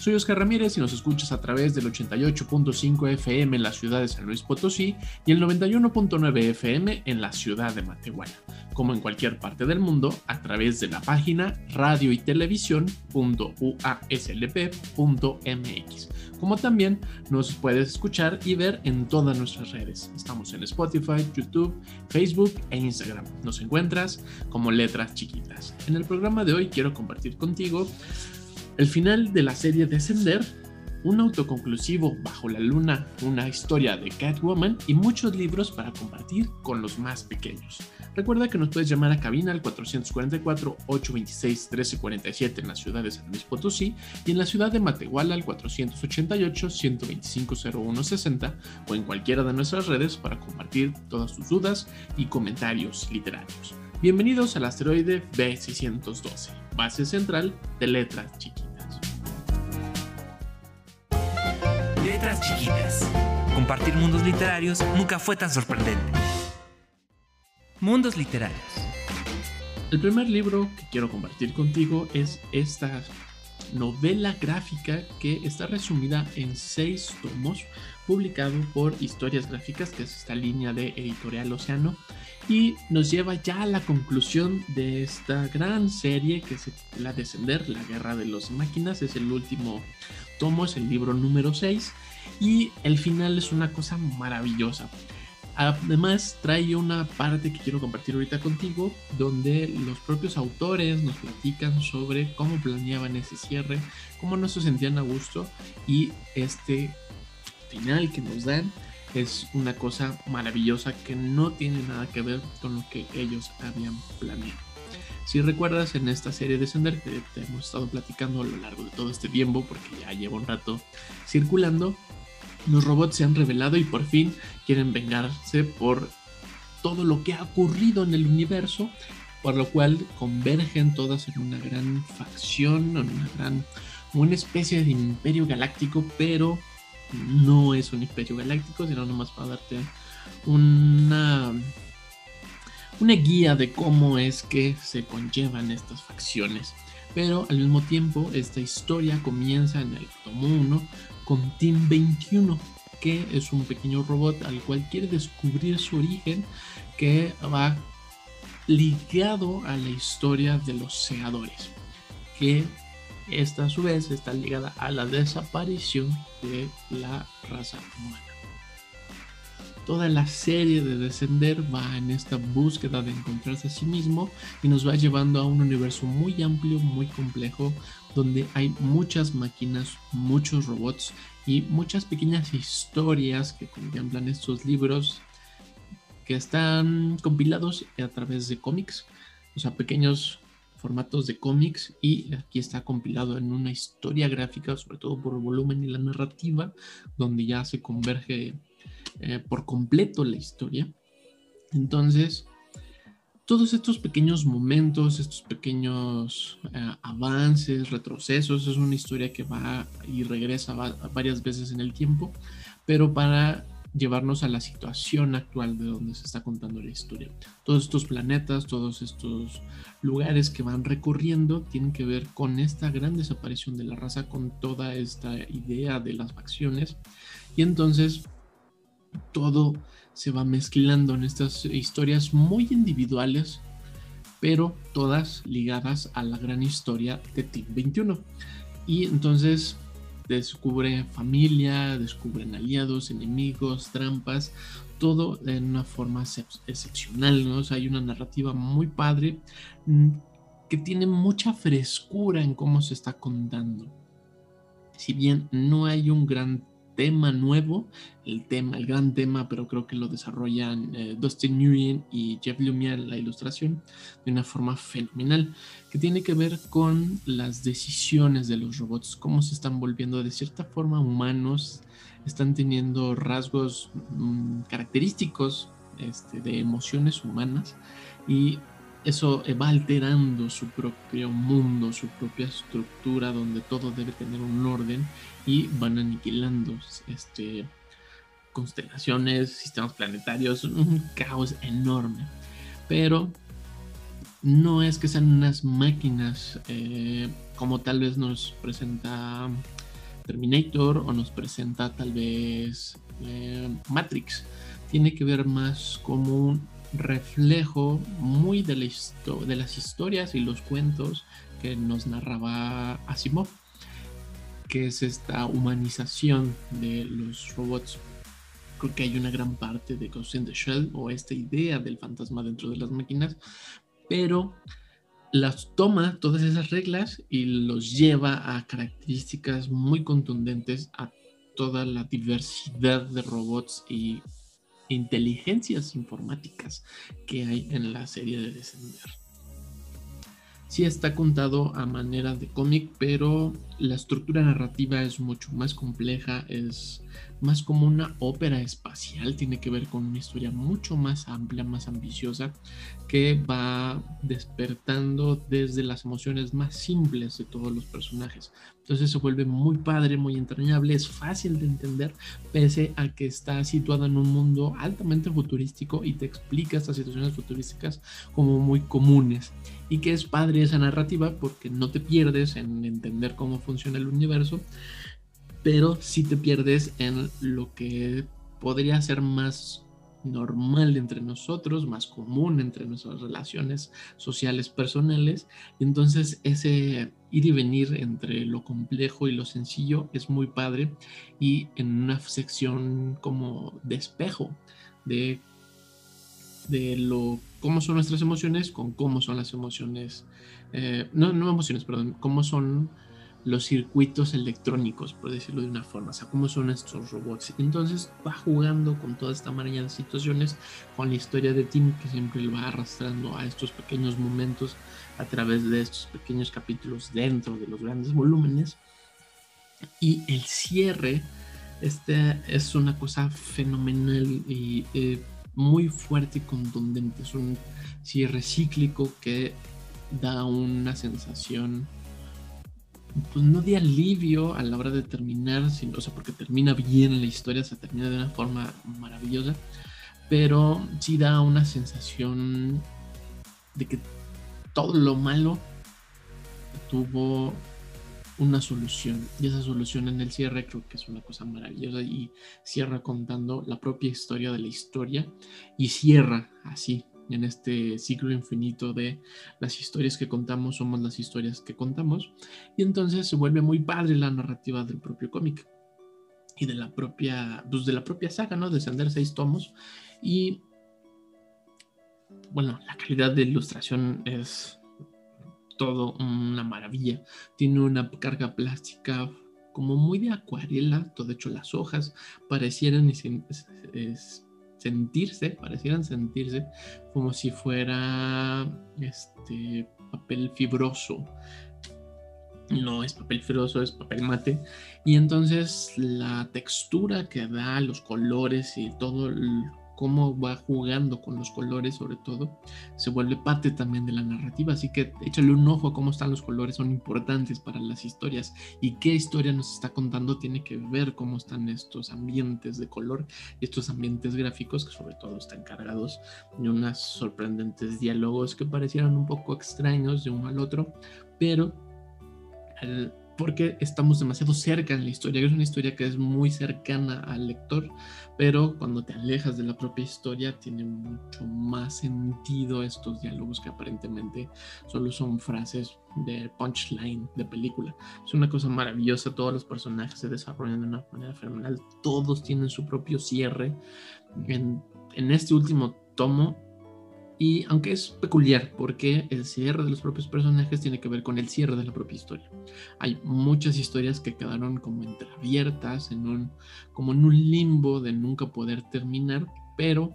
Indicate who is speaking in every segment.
Speaker 1: Soy Oscar Ramírez y nos escuchas a través del 88.5 FM en la ciudad de San Luis Potosí y el 91.9 FM en la ciudad de Matehuala como en cualquier parte del mundo, a través de la página radio y televisión.uaslp.mx. Como también nos puedes escuchar y ver en todas nuestras redes. Estamos en Spotify, YouTube, Facebook e Instagram. Nos encuentras como letras chiquitas. En el programa de hoy quiero compartir contigo el final de la serie Descender un autoconclusivo bajo la luna, una historia de Catwoman y muchos libros para compartir con los más pequeños. Recuerda que nos puedes llamar a cabina al 444-826-1347 en la ciudad de San Luis Potosí y en la ciudad de Matehuala al 488-125-0160 o en cualquiera de nuestras redes para compartir todas tus dudas y comentarios literarios. Bienvenidos al asteroide B612, base central de letras chiquitas.
Speaker 2: Letras chiquitas. Compartir mundos literarios nunca fue tan sorprendente. Mundos literarios.
Speaker 1: El primer libro que quiero compartir contigo es esta novela gráfica que está resumida en seis tomos, publicado por Historias Gráficas, que es esta línea de Editorial Océano, y nos lleva ya a la conclusión de esta gran serie que se titula Descender, la guerra de las máquinas, es el último tomo, es el libro número 6, y el final es una cosa maravillosa. Además, trae una parte que quiero compartir ahorita contigo, donde los propios autores nos platican sobre cómo planeaban ese cierre, cómo no se sentían a gusto y este final que nos dan es una cosa maravillosa que no tiene nada que ver con lo que ellos habían planeado. Si recuerdas en esta serie de Sender que te hemos estado platicando a lo largo de todo este tiempo, porque ya lleva un rato circulando, los robots se han revelado y por fin quieren vengarse por todo lo que ha ocurrido en el universo, por lo cual convergen todas en una gran facción, en una gran, una especie de imperio galáctico, pero no es un imperio galáctico, sino nomás para darte una, una guía de cómo es que se conllevan estas facciones. Pero al mismo tiempo, esta historia comienza en el tomo 1 con Team 21, que es un pequeño robot al cual quiere descubrir su origen, que va ligado a la historia de los segadores, que esta a su vez está ligada a la desaparición de la raza humana. Toda la serie de Descender va en esta búsqueda de encontrarse a sí mismo y nos va llevando a un universo muy amplio, muy complejo, donde hay muchas máquinas, muchos robots y muchas pequeñas historias que contemplan estos libros que están compilados a través de cómics, o sea, pequeños formatos de cómics y aquí está compilado en una historia gráfica, sobre todo por el volumen y la narrativa, donde ya se converge eh, por completo la historia. Entonces, todos estos pequeños momentos, estos pequeños eh, avances, retrocesos, es una historia que va y regresa varias veces en el tiempo, pero para llevarnos a la situación actual de donde se está contando la historia. Todos estos planetas, todos estos lugares que van recorriendo tienen que ver con esta gran desaparición de la raza, con toda esta idea de las facciones. Y entonces todo se va mezclando en estas historias muy individuales, pero todas ligadas a la gran historia de Team 21. Y entonces descubre familia, descubren aliados, enemigos, trampas, todo en una forma excepcional, hay una narrativa muy padre. Mm, que tiene mucha frescura en cómo se está contando. Si bien no hay un gran tema nuevo, el tema, el gran tema, pero creo que lo desarrollan eh, Dustin Nguyen y Jeff Lemire la ilustración de una forma fenomenal, que tiene que ver con las decisiones de los robots, cómo se están volviendo de cierta forma humanos, están teniendo rasgos mm, característicos este, de emociones humanas y eso va alterando su propio mundo, su propia estructura, donde todo debe tener un orden y van aniquilando este, constelaciones, sistemas planetarios, un caos enorme. Pero no es que sean unas máquinas eh, como tal vez nos presenta Terminator o nos presenta tal vez eh, Matrix. Tiene que ver más como un reflejo muy de, las historias y los cuentos que nos narraba Asimov, que es esta humanización de los robots. Creo que hay una gran parte de Ghost in the Shell o esta idea del fantasma dentro de las máquinas, pero las toma todas esas reglas y los lleva a características muy contundentes a toda la diversidad de robots y inteligencias informáticas que hay en la serie de Descender. Sí está contado a manera de cómic, pero la estructura narrativa es mucho más compleja, es más como una ópera espacial, tiene que ver con una historia mucho más amplia, más ambiciosa, que va despertando desde las emociones más simples de todos los personajes. Entonces se vuelve muy padre, muy entrañable, es fácil de entender, pese a que está situada en un mundo altamente futurístico y te explica estas situaciones futurísticas como muy comunes. Y que es padre esa narrativa porque no te pierdes en entender cómo funciona el universo, pero si te pierdes en lo que podría ser más normal entre nosotros, más común entre nuestras relaciones sociales personales. Y entonces ese ir y venir entre lo complejo y lo sencillo es muy padre y en una sección como de espejo de, de lo cómo son nuestras emociones con cómo son las emociones, eh, no, no emociones, perdón, cómo son los circuitos electrónicos, por decirlo de una forma, o sea, cómo son estos robots. Entonces va jugando con toda esta maraña de situaciones, con la historia de Tim que siempre lo va arrastrando a estos pequeños momentos a través de estos pequeños capítulos dentro de los grandes volúmenes. Y el cierre, este es una cosa fenomenal y eh, muy fuerte y contundente. Es un cierre cíclico que da una sensación pues no de alivio a la hora de terminar, sino, o sea, porque termina bien la historia, se termina de una forma maravillosa, pero sí da una sensación de que todo lo malo tuvo una solución y esa solución en el cierre creo que es una cosa maravillosa y cierra contando la propia historia de la historia y cierra así en este ciclo infinito de las historias que contamos somos las historias que contamos. Y entonces se vuelve muy padre la narrativa del propio cómic y de la propia, pues de la propia saga, ¿no? Descender seis tomos. Y bueno, la calidad de ilustración es todo una maravilla. Tiene una carga plástica como muy de acuarela, todo hecho las hojas parecieran sentirse, parecieran sentirse como si fuera este papel fibroso. No es papel fibroso, es papel mate. Y entonces la textura que da, los colores y todo cómo va jugando con los colores sobre todo, se vuelve parte también de la narrativa. Así que échale un ojo a cómo están los colores, son importantes para las historias y qué historia nos está contando tiene que ver cómo están estos ambientes de color, estos ambientes gráficos que sobre todo están cargados de unos sorprendentes diálogos que parecieran un poco extraños de uno al otro, pero al porque estamos demasiado cerca en la historia. Es una historia que es muy cercana al lector, pero cuando te alejas de la propia historia tiene mucho más sentido estos diálogos que aparentemente solo son frases de punchline de película. Es una cosa maravillosa, todos los personajes se desarrollan de una manera fenomenal, todos tienen su propio cierre. En, en este último tomo Y aunque es peculiar, porque el cierre de los propios personajes tiene que ver con el cierre de la propia historia. Hay muchas historias que quedaron como entreabiertas, en un, como en un limbo de nunca poder terminar, pero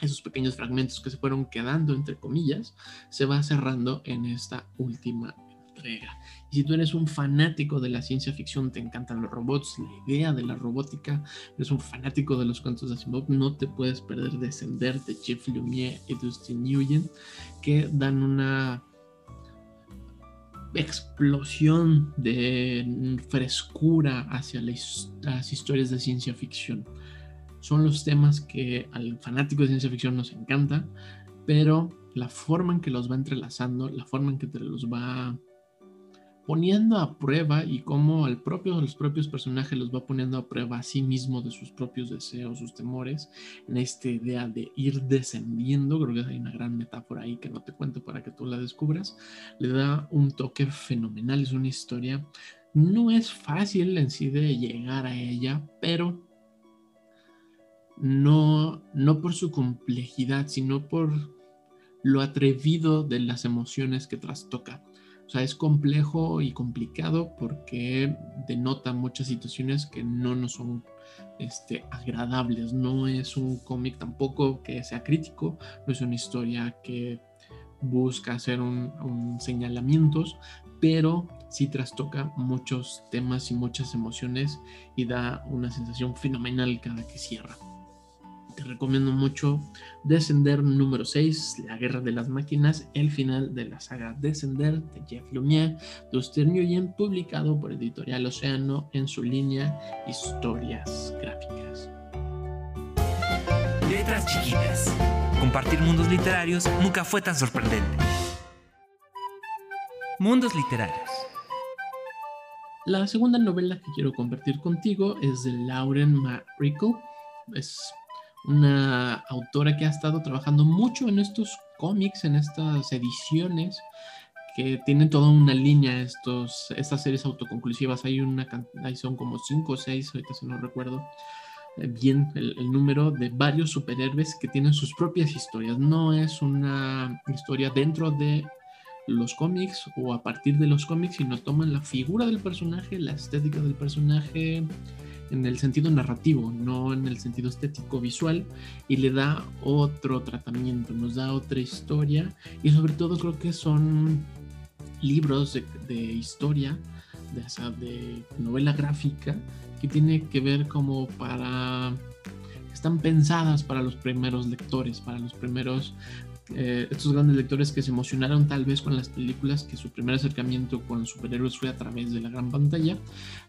Speaker 1: esos pequeños fragmentos que se fueron quedando, entre comillas, se va cerrando en esta última entrega. Y si tú eres un fanático de la ciencia ficción, te encantan los robots, la idea de la robótica, eres un fanático de los cuentos de Asimov, no te puedes perder Descender de Jeff Lemire y Dustin Nguyen, que dan una explosión de frescura hacia las historias de ciencia ficción son los temas que al fanático de ciencia ficción nos encanta, pero la forma en que los va entrelazando, la forma en que te los va poniendo a prueba y cómo al propio, los propios personajes los va poniendo a prueba a sí mismo de sus propios deseos, sus temores, en esta idea de ir descendiendo, creo que hay una gran metáfora ahí que no te cuento para que tú la descubras, le da un toque fenomenal, es una historia, no es fácil en sí de llegar a ella, pero no, no por su complejidad, sino por lo atrevido de las emociones que trastoca. O sea, es complejo y complicado porque denota muchas situaciones que no nos son este, agradables. No es un cómic tampoco que sea crítico, no es una historia que busca hacer un, un señalamientos, pero sí trastoca muchos temas y muchas emociones y da una sensación fenomenal cada que cierra te recomiendo mucho Descender número 6, La Guerra de las Máquinas, el final de la saga Descender de Jeff Lemire, Dustin Nguyen, publicado por Editorial Océano en su línea Historias Gráficas.
Speaker 2: Letras chiquitas. Compartir mundos literarios nunca fue tan sorprendente. Mundos literarios.
Speaker 1: La segunda novela que quiero compartir contigo es de Lauren McRickle. Es una autora que ha estado trabajando mucho en estos cómics, en estas ediciones, que tienen toda una línea, estos, estas series autoconclusivas. Hay una ahí son como cinco o seis, ahorita si no recuerdo eh, bien el, el, número, de varios superhéroes que tienen sus propias historias. No es una historia dentro de los cómics o a partir de los cómics, sino toman la figura del personaje, la estética del personaje, en el sentido narrativo, no en el sentido estético visual, y le da otro tratamiento, nos da otra historia, y sobre todo creo que son libros de, historia, de, de novela gráfica, que tiene que ver como para están pensadas para los primeros lectores, para los primeros eh, estos grandes lectores que se emocionaron tal vez con las películas, que su primer acercamiento con superhéroes fue a través de la gran pantalla,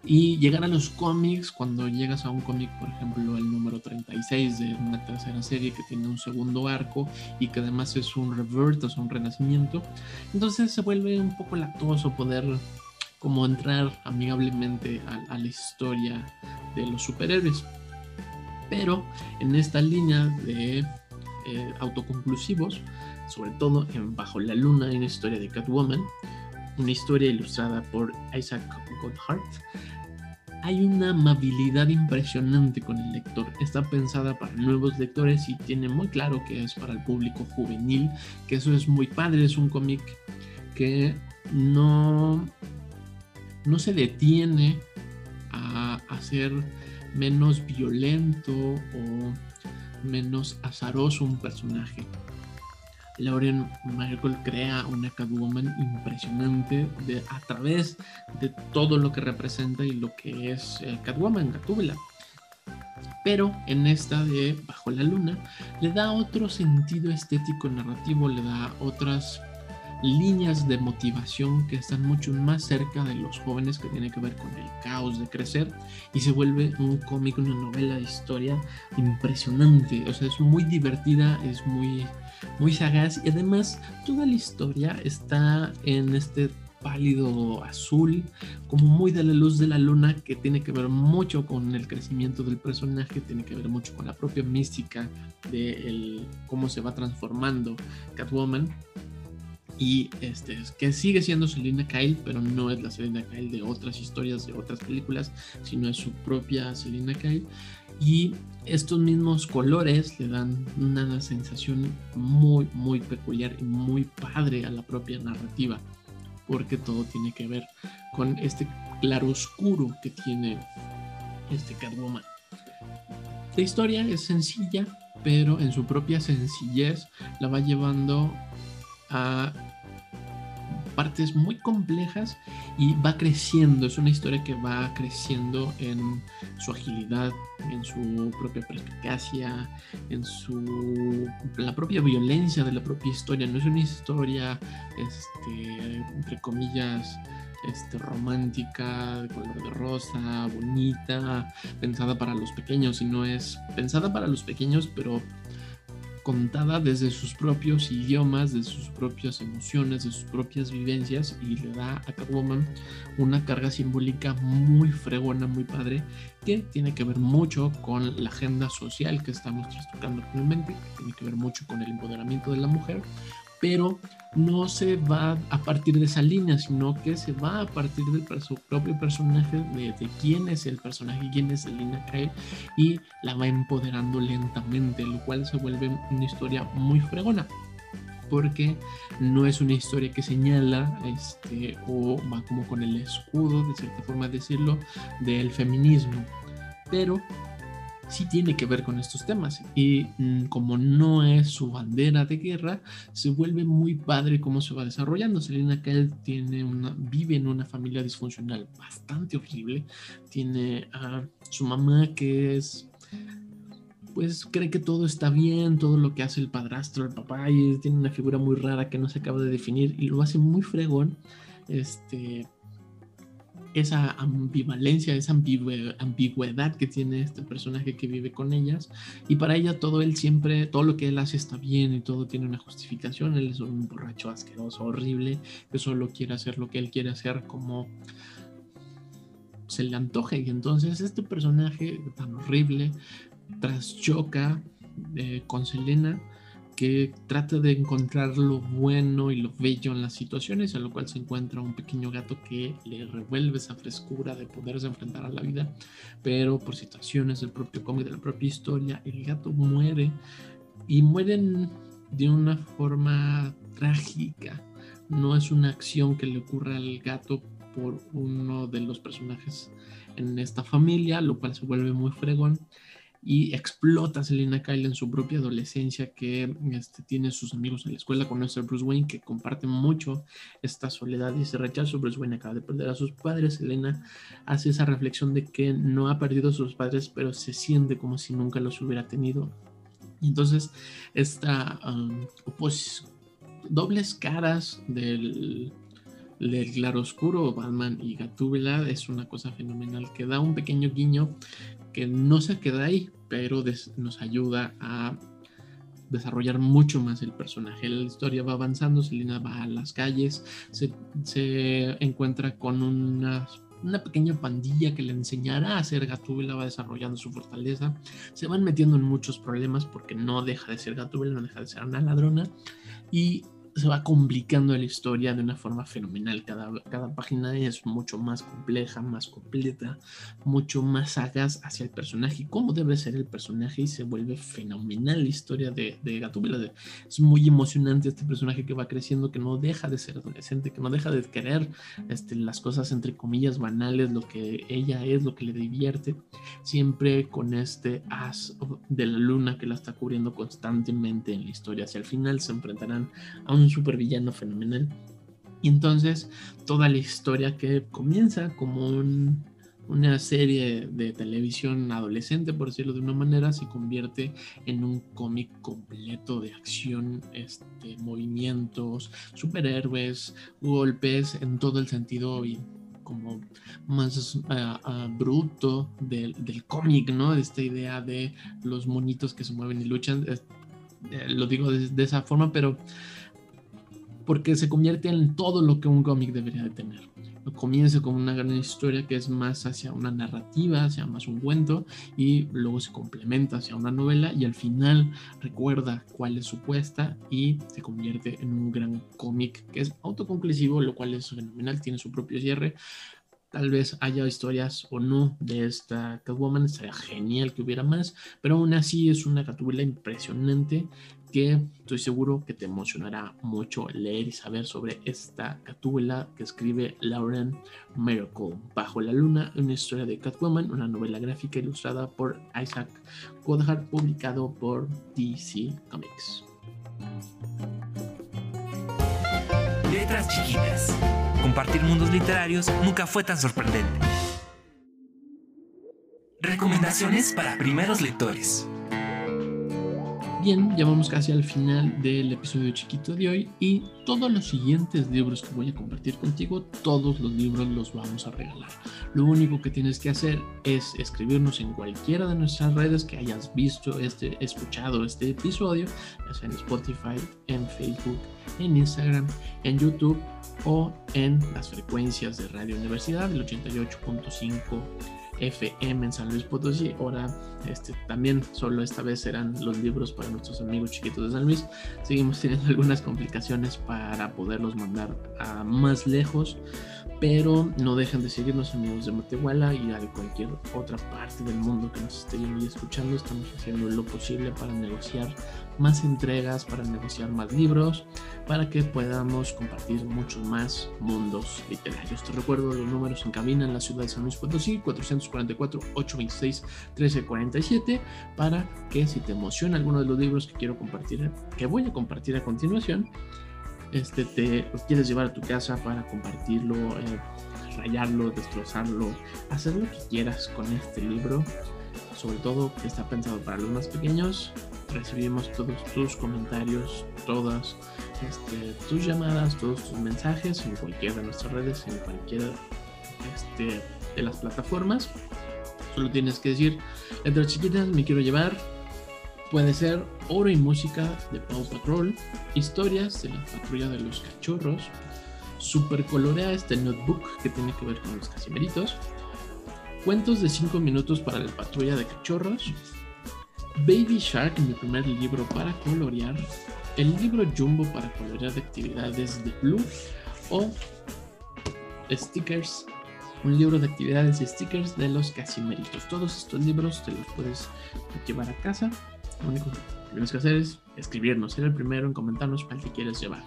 Speaker 1: y llegar a los cómics, cuando llegas a un cómic, por ejemplo, el número 36 de una tercera serie que tiene un segundo arco y que además es un revert, o sea, un renacimiento, entonces se vuelve un poco lactoso poder como entrar amigablemente a, a la historia de los superhéroes. Pero en esta línea de eh, autoconclusivos, sobre todo en Bajo la Luna, en la historia de Catwoman, una historia ilustrada por Isaac Goodhart. Hay una amabilidad impresionante con el lector. Está pensada para nuevos lectores y tiene muy claro que es para el público juvenil, que eso es muy padre. Es un cómic que no, no se detiene a hacer menos violento o menos azaroso un personaje. Lauren Michael crea una Catwoman impresionante de, a través de todo lo que representa y lo que es eh, Catwoman, Gatúbela. Pero en esta de Bajo la Luna le da otro sentido estético narrativo, le da otras líneas de motivación que están mucho más cerca de los jóvenes que tiene que ver con el caos de crecer y se vuelve un cómic, una novela de historia impresionante, o sea, es muy divertida, es muy muy sagaz y además toda la historia está en este pálido azul, como muy de la luz de la luna, que tiene que ver mucho con el crecimiento del personaje, tiene que ver mucho con la propia mística de cómo se va transformando Catwoman y este, que sigue siendo Selina Kyle, pero no es la Selina Kyle de otras historias, de otras películas, sino es su propia Selina Kyle. Y estos mismos colores le dan una sensación muy, muy peculiar y muy padre a la propia narrativa, porque todo tiene que ver con este claro oscuro que tiene este Catwoman. La historia es sencilla, pero en su propia sencillez la va llevando partes muy complejas y va creciendo. Es una historia que va creciendo en su agilidad, en su propia perspicacia, en su la propia violencia de la propia historia. No es una historia, este, entre comillas, este, romántica, de color de rosa, bonita, pensada para los pequeños, y no es pensada para los pequeños, pero contada desde sus propios idiomas, de sus propias emociones, de sus propias vivencias y le da a Catwoman una carga simbólica muy fregona, muy padre, que tiene que ver mucho con la agenda social que estamos tocando actualmente, que tiene que ver mucho con el empoderamiento de la mujer, pero no se va a partir de esa línea, sino que se va a partir del propio personaje, de, quién es el personaje, quién es Selina Kyle, y la va empoderando lentamente, lo cual se vuelve una historia muy fregona porque no es una historia que señala este, o va como con el escudo, de cierta forma decirlo, del feminismo, pero sí tiene que ver con estos temas. Y mm, como no es su bandera de guerra, se vuelve muy padre cómo se va desarrollando. Selena Kyle tiene una, vive en una familia disfuncional bastante horrible. Tiene a su mamá que es pues cree que todo está bien, todo lo que hace el padrastro, el papá, y tiene una figura muy rara que no se acaba de definir y lo hace muy fregón. Este, esa ambivalencia, esa ambigüedad que tiene este personaje que vive con ellas. Y para ella todo él siempre, todo lo que él hace está bien y todo tiene una justificación. Él es un borracho asqueroso, horrible, que solo quiere hacer lo que él quiere hacer como se le antoje. Y entonces este personaje tan horrible traschoca eh, con Selena que trata de encontrar lo bueno y lo bello en las situaciones, a lo cual se encuentra un pequeño gato que le revuelve esa frescura de poderse enfrentar a la vida, pero por situaciones del propio cómic, de la propia historia, el gato muere. Y mueren de una forma trágica. No es una acción que le ocurra al gato por uno de los personajes en esta familia, lo cual se vuelve muy fregón y explota Selena Kyle en su propia adolescencia que este, tiene sus amigos en la escuela, conoce a Bruce Wayne que comparte mucho esta soledad y ese rechazo. Bruce Wayne acaba de perder a sus padres. Selena hace esa reflexión de que no ha perdido a sus padres, pero se siente como si nunca los hubiera tenido. Y entonces esta um, pues, dobles caras del del claroscuro Batman y Gatúbela es una cosa fenomenal que da un pequeño guiño que no se queda ahí, pero nos ayuda a desarrollar mucho más el personaje. La historia va avanzando, Selena va a las calles, se, encuentra con una, una, pequeña pandilla que le enseñará a ser Gatúbela, va desarrollando su fortaleza. Se van metiendo en muchos problemas porque no deja de ser Gatúbela, no deja de ser una ladrona. Y se va complicando la historia de una forma fenomenal. Cada, cada página es mucho más compleja, más completa, mucho más sagaz hacia el personaje cómo debe ser el personaje y se vuelve fenomenal la historia de, de Gatúbela. Es muy emocionante este personaje que va creciendo, que no deja de ser adolescente, que no deja de querer este, las cosas entre comillas banales, lo que ella es, lo que le divierte, siempre con este as de la luna que la está cubriendo constantemente en la historia. Hacia el final se enfrentarán a un un supervillano fenomenal. Y entonces toda la historia que comienza como una serie de televisión adolescente, por decirlo de una manera, se convierte en un cómic completo de acción, este, movimientos, superhéroes, golpes, en todo el sentido como más ah, ah, bruto del, cómic, ¿no? Esta idea de los monitos que se mueven y luchan. Eh, lo digo de, esa forma, pero porque se convierte en todo lo que un cómic debería de tener. Comienza con una gran historia que es más hacia una narrativa, hacia más un cuento, y luego se complementa hacia una novela y al final recuerda cuál es su puesta y se convierte en un gran cómic que es autoconclusivo, lo cual es fenomenal, tiene su propio cierre, Tal vez haya historias o no de esta Catwoman, estaría genial que hubiera más, pero aún así es una Gatúbela impresionante que estoy seguro que te emocionará mucho leer y saber sobre esta Gatúbela que escribe Lauren Miracle. Bajo la Luna, una historia de Catwoman, una novela gráfica ilustrada por Isaac Godhard, publicado por DC Comics.
Speaker 2: Letras chiquitas. Compartir mundos literarios nunca fue tan sorprendente. Recomendaciones para primeros lectores.
Speaker 1: Bien, ya vamos casi al final del episodio chiquito de hoy y todos los siguientes libros que voy a compartir contigo, todos los libros los vamos a regalar. Lo único que tienes que hacer es escribirnos en cualquiera de nuestras redes que hayas visto, este, escuchado este episodio, ya sea en Spotify, en Facebook, en Instagram, en YouTube o en las frecuencias de Radio Universidad, el 88.5 FM en San Luis Potosí. Ahora, este, también solo esta vez serán los libros para nuestros amigos chiquitos de San Luis. Seguimos teniendo algunas complicaciones para poderlos mandar a más lejos pero no dejen de seguirnos amigos de Matehuala y de cualquier otra parte del mundo que nos esté viendo y escuchando. Estamos haciendo lo posible para negociar más entregas, para negociar más libros, para que podamos compartir muchos más mundos literarios. Te recuerdo los números en cabina en la ciudad de San Luis Potosí, 444-826-1347, para que si te emociona alguno de los libros que quiero compartir, que voy a compartir a continuación, este, te quieres llevar a tu casa para compartirlo, eh, rayarlo, destrozarlo, hacer lo que quieras con este libro. Sobre todo que está pensado para los más pequeños. Recibimos todos tus comentarios, todas este, tus llamadas, todos tus mensajes en cualquiera de nuestras redes, en cualquiera este, de las plataformas. Solo tienes que decir, entre chiquitas me quiero llevar Puede ser oro y música de Paw Patrol, historias de la patrulla de los cachorros, super colorea este notebook que tiene que ver con los casimeritos, cuentos de 5 minutos para la patrulla de cachorros, Baby Shark, mi primer libro para colorear, el libro Jumbo para colorear de actividades de Blue o Stickers, un libro de actividades y stickers de los casimeritos. Todos estos libros te los puedes llevar a casa lo único que tienes que hacer es escribirnos, ser el primero en comentarnos cuál te quieres llevar.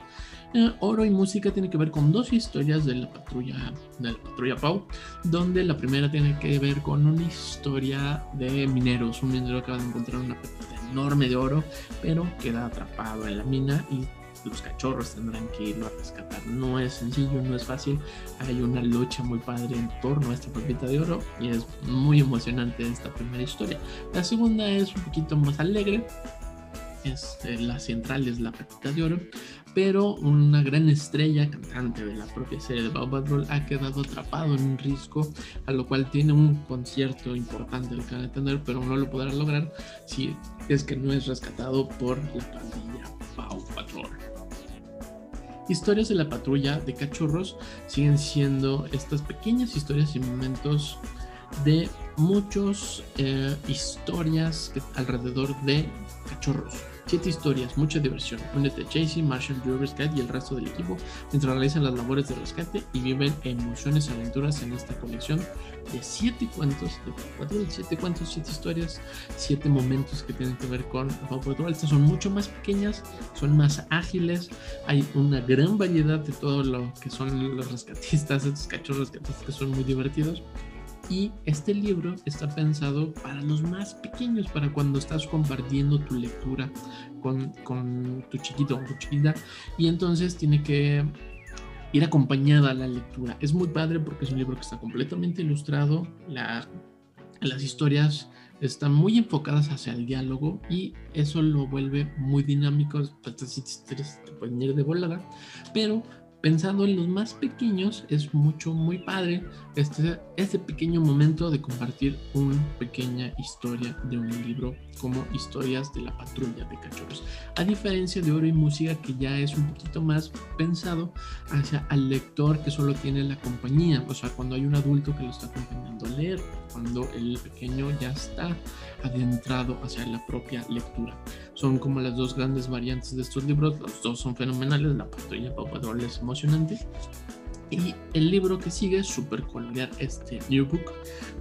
Speaker 1: Eh, Oro y música tiene que ver con dos historias de la patrulla, de la patrulla Pau, donde la primera tiene que ver con una historia de mineros. Un minero acaba de encontrar una pepita enorme de oro, pero queda atrapado en la mina y los cachorros tendrán que irlo a rescatar. No es sencillo, no es fácil. Hay una lucha muy padre en torno a esta pepita de oro y es muy emocionante esta primera historia. La segunda es un poquito más alegre. Es, eh, la central es la pepita de oro, pero una gran estrella cantante de la propia serie de Bob Patrol ha quedado atrapado en un risco, a lo cual tiene un concierto importante el que van a tener, pero no lo podrá lograr si es que no es rescatado por la pandilla Paw Patrol. Historias de la patrulla de cachorros siguen siendo estas pequeñas historias y momentos de muchas eh, historias alrededor de cachorros. Siete historias, mucha diversión. Únete a Chasey, Marshall, Drew Rescate y el resto del equipo mientras realizan las labores de rescate y viven emociones y aventuras en esta colección de siete cuentos, de siete cuentos, siete historias, siete momentos que tienen que ver con Paw Patrol. Estas son mucho más pequeñas, son más ágiles, hay una gran variedad de todo lo que son los rescatistas, estos cachorros rescatistas que son muy divertidos. Y este libro está pensado para los más pequeños, para cuando estás compartiendo tu lectura con, con tu chiquito o tu chiquita. Y entonces tiene que ir acompañada a la lectura. Es muy padre porque es un libro que está completamente ilustrado. La, las historias están muy enfocadas hacia el diálogo y eso lo vuelve muy dinámico. Estas historias te pueden ir de volada, pero pensando en los más pequeños, es mucho, muy padre este, este pequeño momento de compartir una pequeña historia de un libro como historias de la patrulla de cachorros. A diferencia de Oro y Música, que ya es un poquito más pensado hacia al lector que solo tiene la compañía, o sea, cuando hay un adulto que lo está acompañando a leer, cuando el pequeño ya está adentrado hacia la propia lectura. Son como las dos grandes variantes de estos libros, los dos son fenomenales, la patrulla Pau Patrol es emocionante Y el libro que sigue, Super Colorear, este New Book,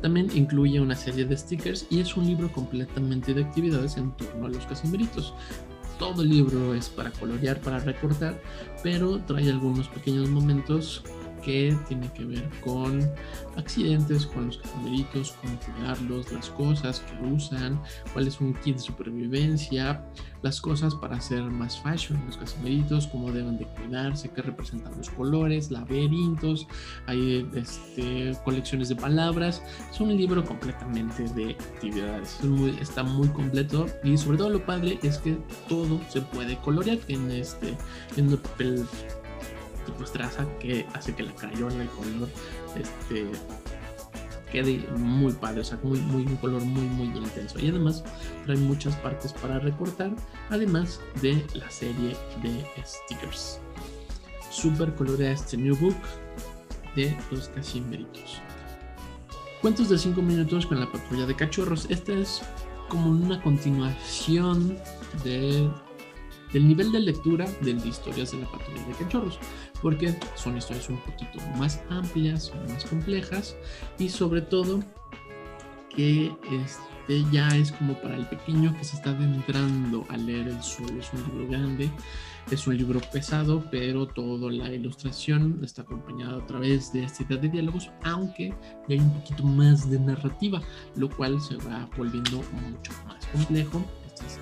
Speaker 1: también incluye una serie de stickers y es un libro completamente de actividades en torno a los casimiritos. Todo el libro es para colorear, para recortar, pero trae algunos pequeños momentos que tiene que ver con accidentes, con los cameritos, cómo cuidarlos, las cosas que usan, cuál es un kit de supervivencia, las cosas para hacer más fashion, los casimeritos, cómo deben de cuidarse, qué representan los colores, laberintos, hay este, colecciones de palabras. Es un libro completamente de actividades. está muy completo y sobre todo lo padre es que todo se puede colorear en este en el papel pues traza que hace que la crayola, el color, este quede muy padre, o sea, muy, muy, un color muy, muy intenso. Y además trae muchas partes para recortar, además de la serie de stickers. Super colorea este new book de los Casimeritos. Cuentos de 5 minutos con la patrulla de cachorros. Esta es como una continuación de del nivel de lectura de historias de la patrulla de cachorros, porque son historias un poquito más amplias, más complejas y sobre todo que este ya es como para el pequeño que se está adentrando a leer el suelo. Es un libro grande, es un libro pesado, pero toda la ilustración está acompañada a través de esta idea de diálogos, aunque hay un poquito más de narrativa, lo cual se va volviendo mucho más complejo.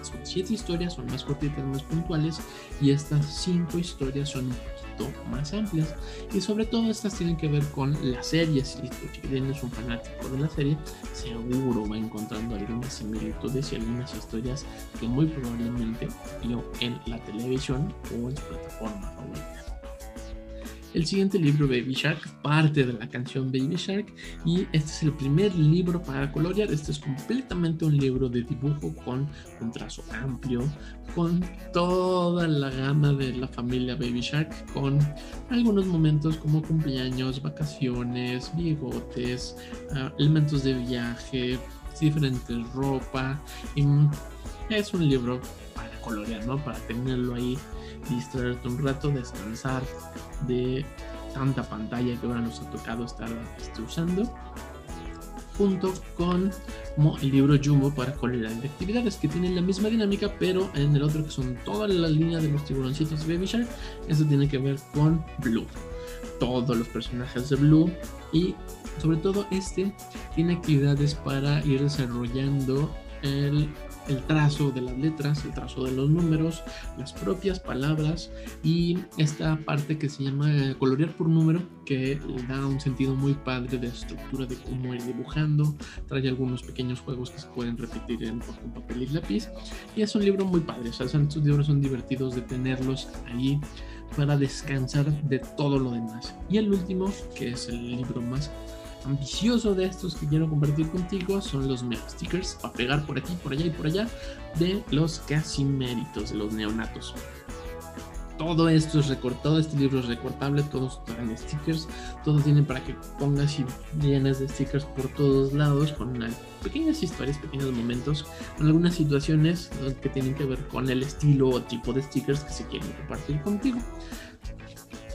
Speaker 1: Son siete historias, son más cortitas, más puntuales, y estas cinco historias son un poquito más amplias. Y sobre todo estas tienen que ver con las series. Y si tienes un fanático de la serie, seguro va encontrando algunas similitudes y algunas historias que muy probablemente vio en la televisión o en su plataforma favorita. El siguiente libro, Baby Shark, parte de la canción Baby Shark y este es el primer libro para colorear. Este es completamente un libro de dibujo con un trazo amplio, con toda la gama de la familia Baby Shark, con algunos momentos como cumpleaños, vacaciones, bigotes, ah, elementos de viaje, diferentes ropa. Es un libro para colorear, ¿no? Para tenerlo ahí distraerte un rato, descansar de tanta pantalla que ahora nos ha tocado estar este, usando junto con el libro Jumbo para colorear de actividades que tienen la misma dinámica pero en el otro que son toda la línea de los tiburoncitos Baby Shark eso tiene que ver con Blue todos los personajes de Blue y sobre todo este tiene actividades para ir desarrollando el el trazo de las letras, el trazo de los números, las propias palabras y esta parte que se llama colorear por número que da un sentido muy padre de estructura de cómo ir dibujando, trae algunos pequeños juegos que se pueden repetir en, papel y lápiz y es un libro muy padre, o sea, estos libros son divertidos de tenerlos ahí para descansar de todo lo demás. Y el último, que es el libro más ambicioso de estos que quiero compartir contigo son los mega stickers para pegar por aquí, por allá y por allá de los casi méritos de los neonatos. Todo esto es recortado, este libro es recortable, todos traen stickers, todos tienen para que pongas y llenes de stickers por todos lados con pequeñas historias, pequeños momentos, con algunas situaciones que tienen que ver con el estilo o tipo de stickers que se quieren compartir contigo.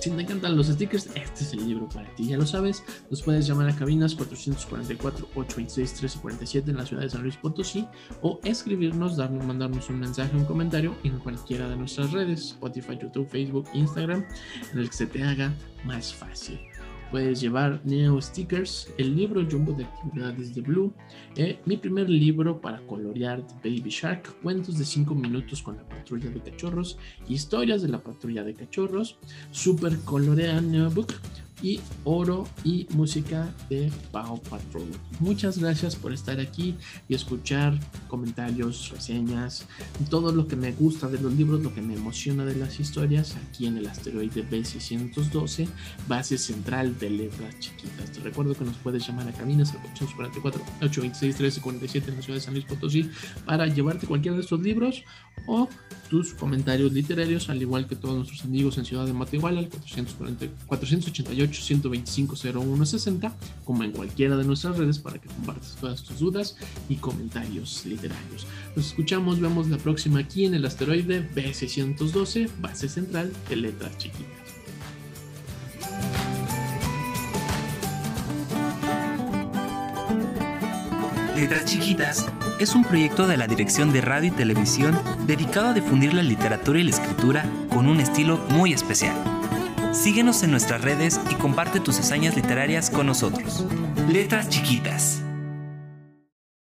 Speaker 1: Si te encantan los stickers, este es el libro para ti, ya lo sabes. Nos puedes llamar a cabinas 444-826-1347 en la ciudad de San Luis Potosí o escribirnos, darnos, mandarnos un mensaje, un comentario en cualquiera de nuestras redes, Spotify, YouTube, Facebook, Instagram, en el que se te haga más fácil puedes llevar Neo Stickers, el libro Jumbo de actividades de Blue, eh, mi primer libro para colorear Baby Shark, cuentos de 5 minutos con la patrulla de cachorros, historias de la patrulla de cachorros, Super Colorea Neo Book, y oro y música de Pau Patrol. Muchas gracias por estar aquí y escuchar comentarios, reseñas, todo lo que me gusta de los libros, lo que me emociona de las historias aquí en el asteroide B612, base central de letras chiquitas. Te recuerdo que nos puedes llamar a cabinas al 844 826 1347 en la ciudad de San Luis Potosí para llevarte cualquiera de estos libros o tus comentarios literarios, al igual que todos nuestros amigos en Ciudad de Matehuala, al 488 825-0160, como en cualquiera de nuestras redes, para que compartas todas tus dudas y comentarios literarios. Nos escuchamos, vemos la próxima aquí en el asteroide B612, base central de letras chiquitas.
Speaker 2: Letras Chiquitas es un proyecto de la Dirección de Radio y Televisión dedicado a difundir la literatura y la escritura con un estilo muy especial. Síguenos en nuestras redes y comparte tus hazañas literarias con nosotros. Letras Chiquitas.